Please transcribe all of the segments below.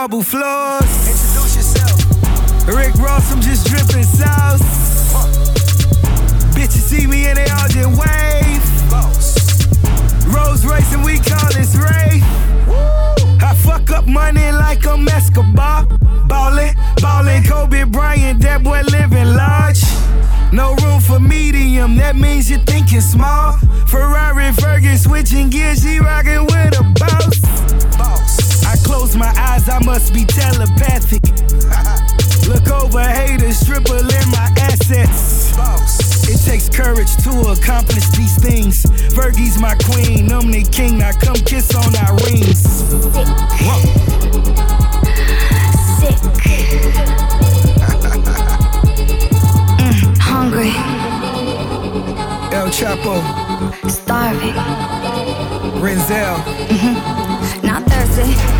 marble floor my eyes, I must be telepathic. Look over haters, triple in my assets. It takes courage to accomplish these things. Fergie's my queen, I'm the king. Now come kiss on our rings. Sick. Sick. mm, hungry. El Chapo. Starving. Renzel. Mm-hmm. Not thirsty.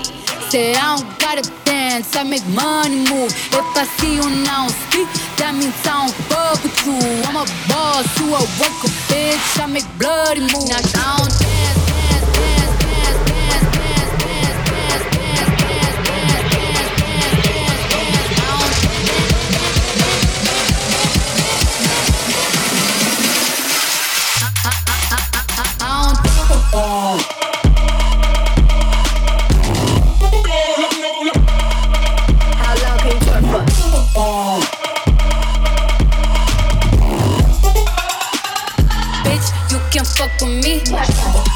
I don't gotta dance. I make money move. If I see you now, speak, that means I don't fuck with you. I'm a boss, you a worker, bitch. I make bloody moves. Now I don't dance. fuck with me.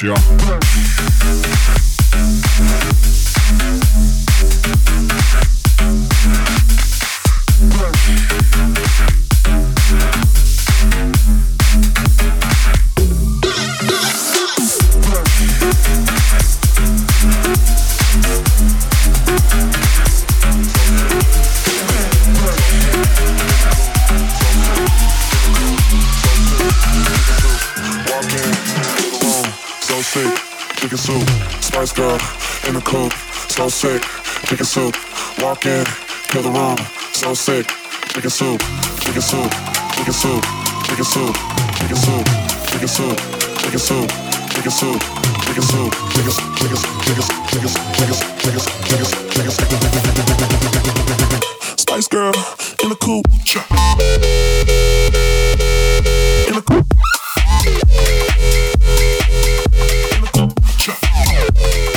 Sure. Spice girl in the coupe, so sick, chicken soup. Walk in, kill the room, so sick, chicken soup, chicken soup, chicken soup, chicken soup, chicken soup, chicken soup, chicken soup, chicken soup, chicken soup, chicken chicken chicken chicken chicken chicken chicken Spice girl in the coupe, in the coupe. Thank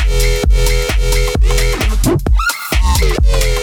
you.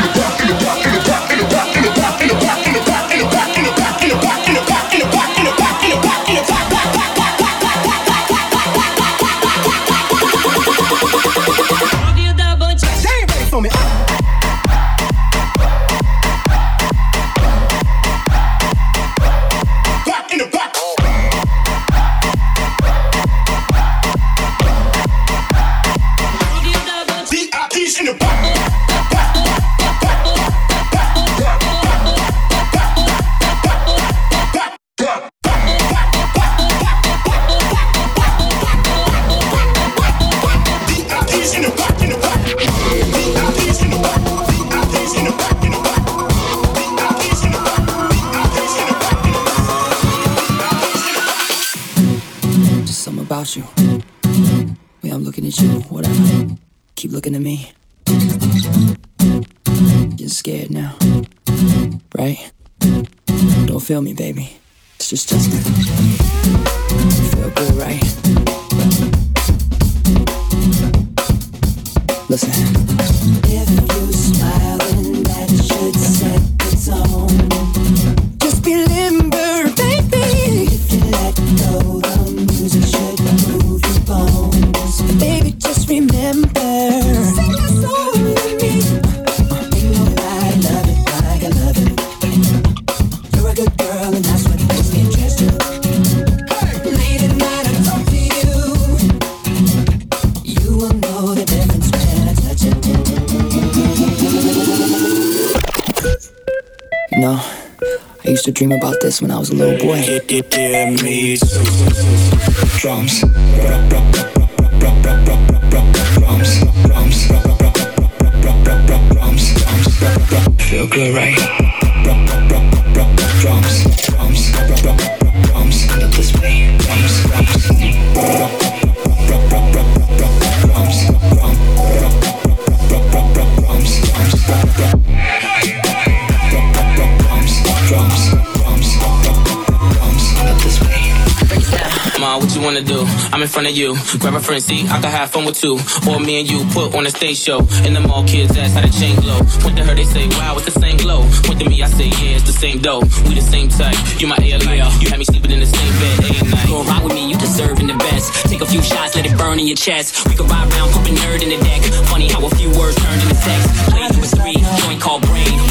this when I was a little boy. Drums. Drums. Drums. Drums. Feel good, right? I'm in front of you. Grab a friend, see, I can have fun with two. Or me and you put on a stage show. In the mall, kids ask how the chain glow. Went to her, they say, wow, it's the same glow. Went to me, I say, yeah, it's the same dough. We the same type. You my airline. You had me sleeping in the same bed day and night. Go ride with me, you deserving the best. Take a few shots, let it burn in your chest. We could ride around, pumping N.E.R.D. in the deck. Funny how a few words turned into sex. Played with three, joint called brain.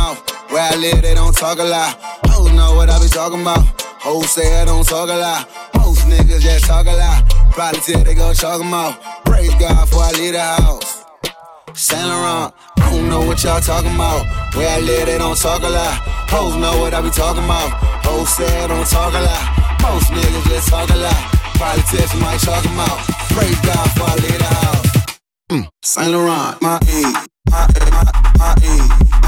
mouth. Where I live, they don't talk a lot. Hoes know what I be talking about. Hoes say I don't talk a lot. Most niggas just talk a lot. Probably till they go chalk them out. Praise God before I leave the house. Saint Laurent, I don't know what y'all talking about. Where I live, they don't talk a lot. Hoes know what I be talking about. Hoes say I don't talk a lot. Most niggas just talk a lot. Politicians might chalk them out. Praise God before I leave the house. Mm. Saint Laurent, my E, my E, my, my E.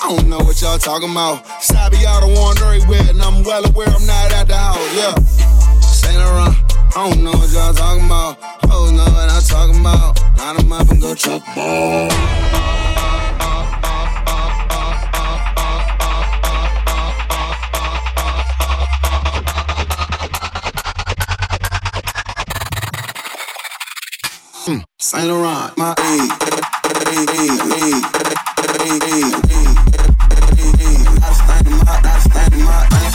I don't know what y'all talking about. Sabi out of one very wet, and I'm well aware I'm not at the house, yeah. Saint Laurent, I don't know what y'all talking about. Oh, no, what I'm talking about. Line them up and go truck ball. Hmm, Saint Laurent, my A, A, A, A, A, A, A, A. Amsterdam.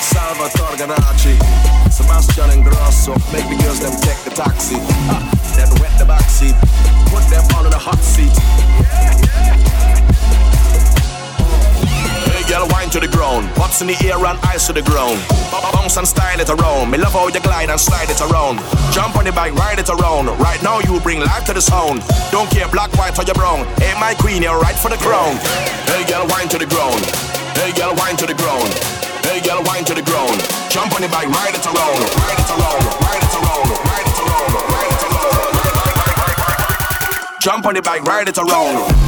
Salvatore Ganacci, Sebastian Ingrosso, make the girls them take the taxi. Ah, then wet the backseat, put them all in the hot seat. Hey girl, wine to the ground, pops in the air and eyes to the ground. Bounce and style it around, me love how you glide and slide it around. Jump on the bike, ride it around. Right now you bring life to the sound. Don't care black, white or your brown. Hey my queen, you're right for the crown. Hey girl, wine to the ground. Hey girl, wine to the ground. Hey girl, wine to the ground. Jump on the bike, ride it around, ride it around, ride it around, ride it around, ride it around. Jump on the bike, ride it around.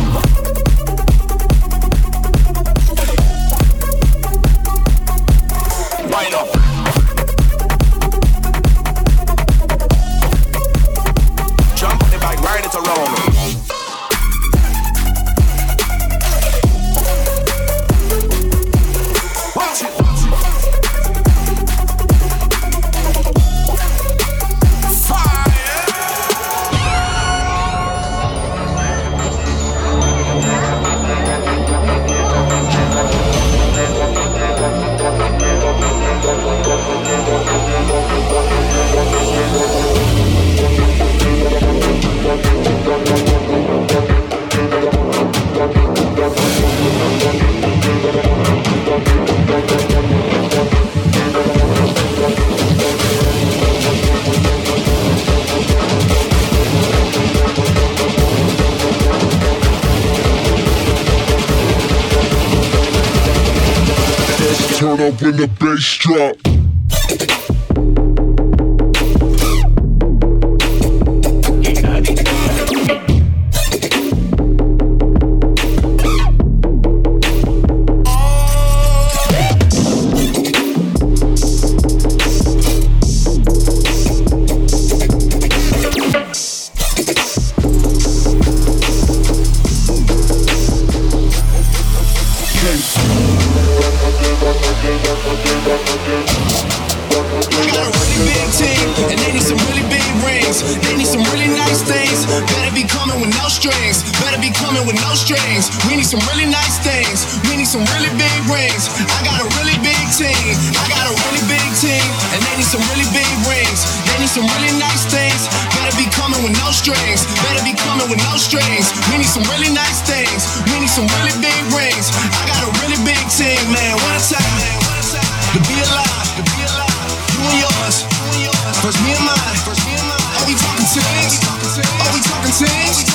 strap. Got a really big team, and they need some really big rings. They need some really nice things. Better be coming with no strings. Better be coming with no strings. We need some really nice things. We need some really big rings. I got a really big team. I got a really big team, and they need some really big rings. They need some really nice things. Better be coming with no strings. Better be coming with no strings. We need some really nice things. We need some really big rings. I got a really big team, man. One time, man. One time. To be alive, things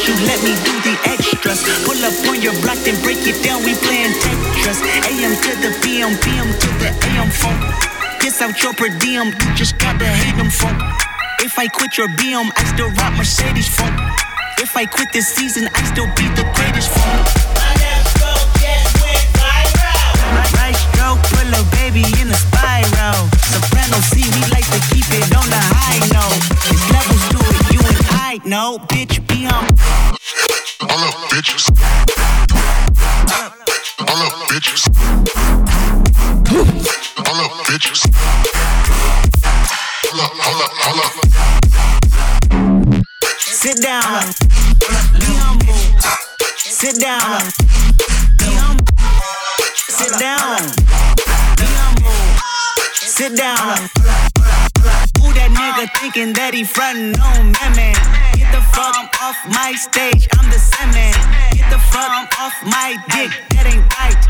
once you let me do the extras. Pull up on your block, then break it down. We playing Tetris. AM to the PM, PM to the AM phone. Piss out your per diem, you just gotta hate them phone. If I quit your BM, I still rock Mercedes phone. If I quit this season, I still be the greatest phone. Right stroke, put a baby in a spiral. Soprano C, we like to keep it on the high note. It's levels to it, you and I know. Bitch, be on. All up, bitches. All up, bitches. All up, bitches. Hold up, hold up, hold up. Sit down. Be humble. Sit down. Be humble. Sit down. Be humble. Sit down. That nigga thinking that he frontin' on me, man? Get the fuck off my stage, I'm the semen. Get the fuck off my dick, that ain't right.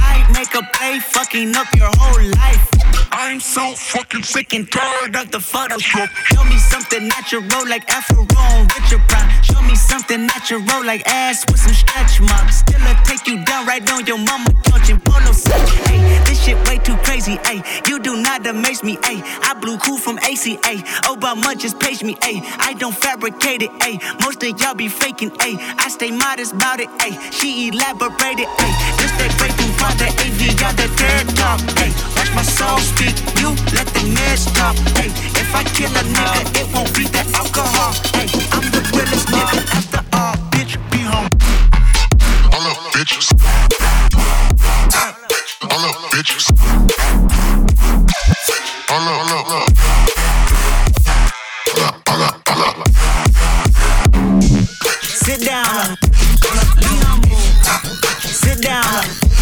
I make a play, fucking up your whole life. I'm so fucking sick and tired of the Photoshop. Show me something natural like Afro on Richard Pryor. Show me something natural like ass with some stretch marks. Still I take you down right on your mama couch in polo set. Hey, this shit way too crazy. Hey, you do not amaze me. Hey, I blew cool from ACA. Obama just page me. Hey, I don't fabricate it. Hey, most of y'all be faking. Hey, I stay modest about it. Hey, she elaborated. Hey, this that from father AV got the dead talk. Hey, watch my soul speak. You let the meds talk. Hey, if I kill a nigga, it won't be the alcohol. Hey, I'm the realest nigga after all. Bitch, be home. All up, bitches. Up, bitches. All up, Sit down. Sit down.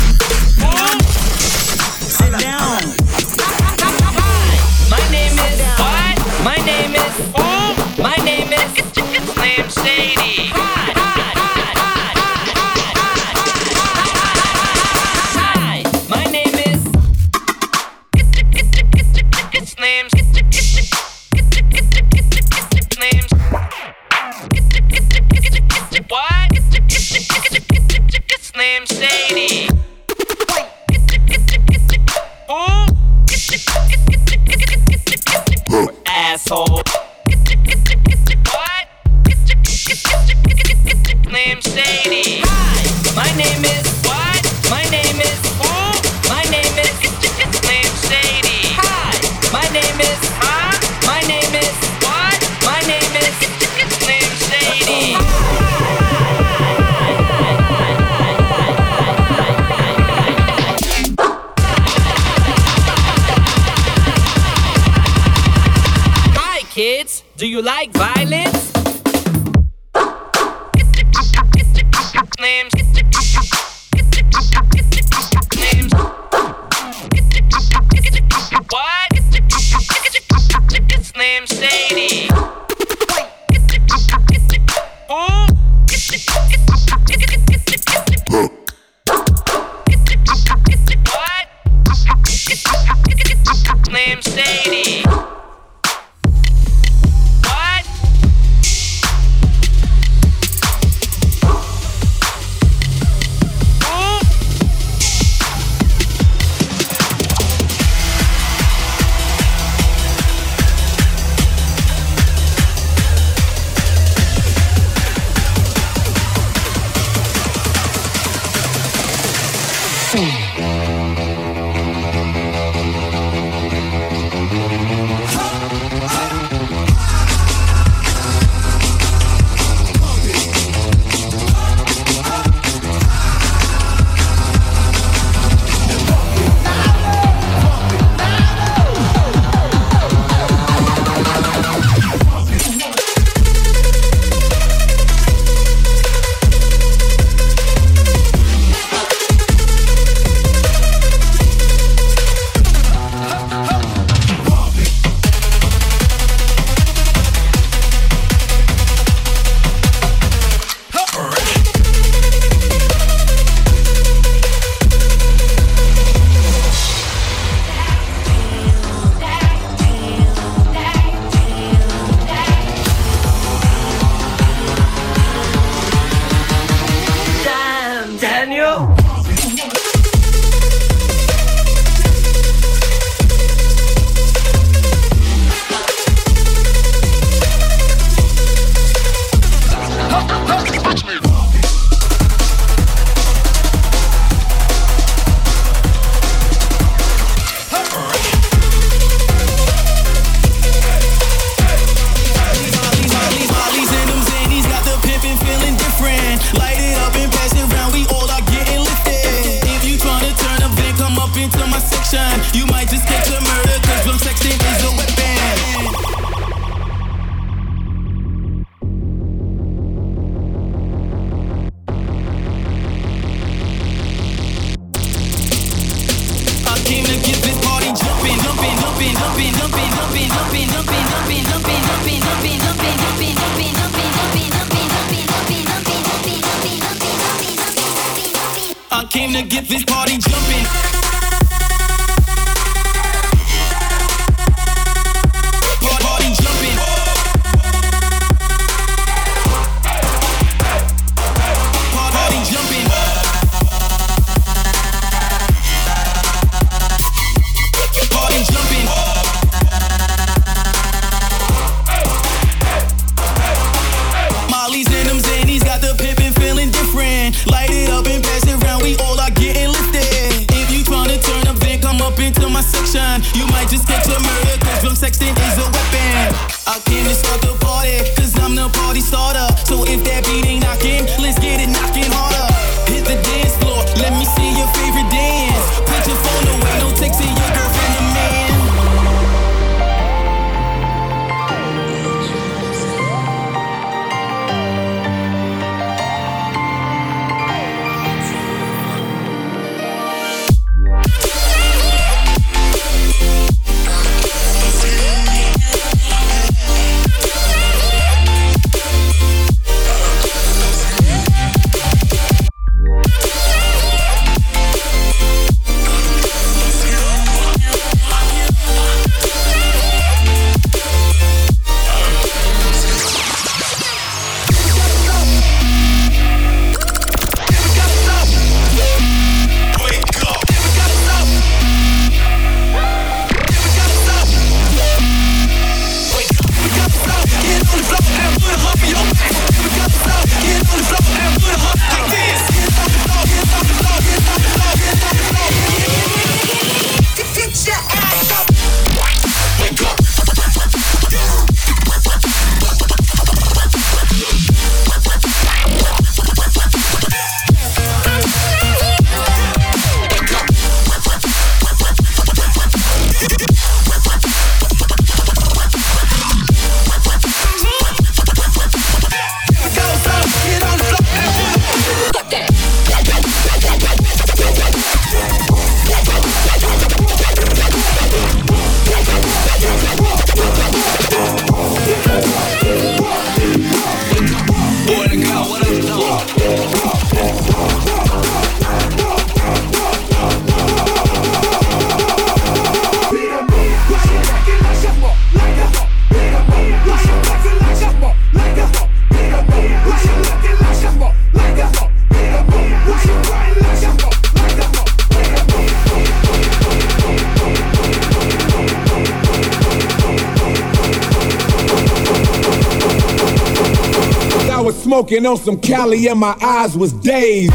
Smoking on some Cali and my eyes was dazed.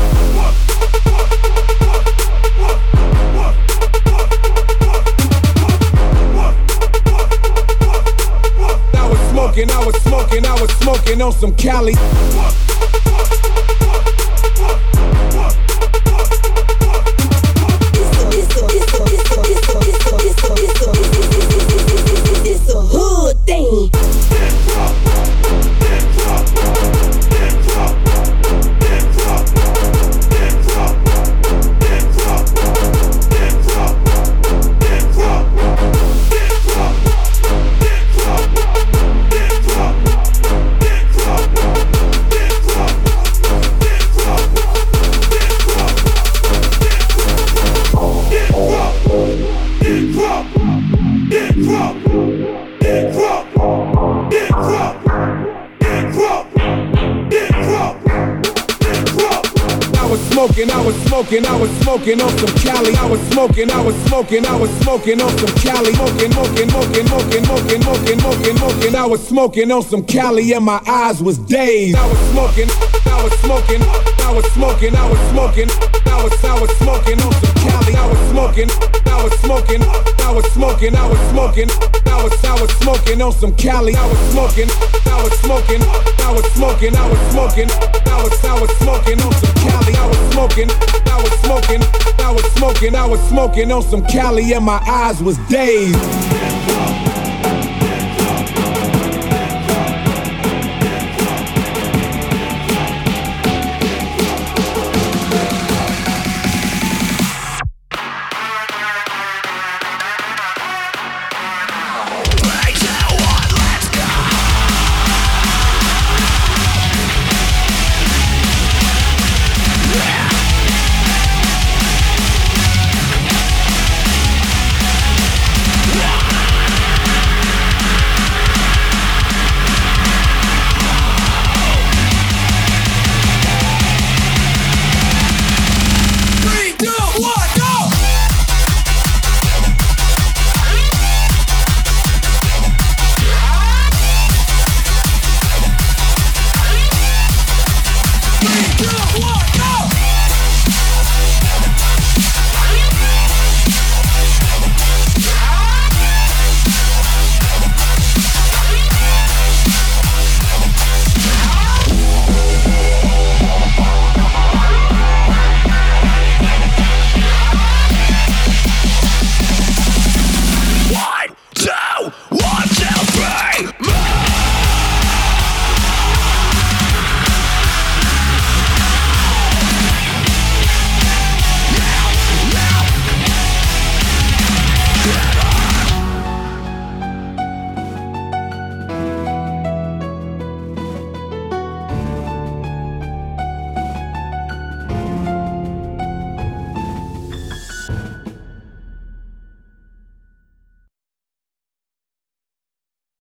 I was smoking, I was smoking, I was smoking on some Cali. Smoking on some Cali. I was smoking, I was smoking, I was smoking on some Cali. Smoking, smoking, smoking, smoking, smoking, smoking, smoking, smoking. I was smoking on some Cali and my eyes was dazed. I was smoking, I was smoking, I was smoking, I was smoking. I was, I was smoking on some Cali. I was smoking, I was smoking, I was smoking, I was smoking. I was, I was smoking on some Cali. I was smoking, I was smoking, I was smoking, I was smoking. I was, I was smoking on some Cali. I was smoking, I was smoking, I was smoking, I was smoking on some Cali and my eyes was dazed.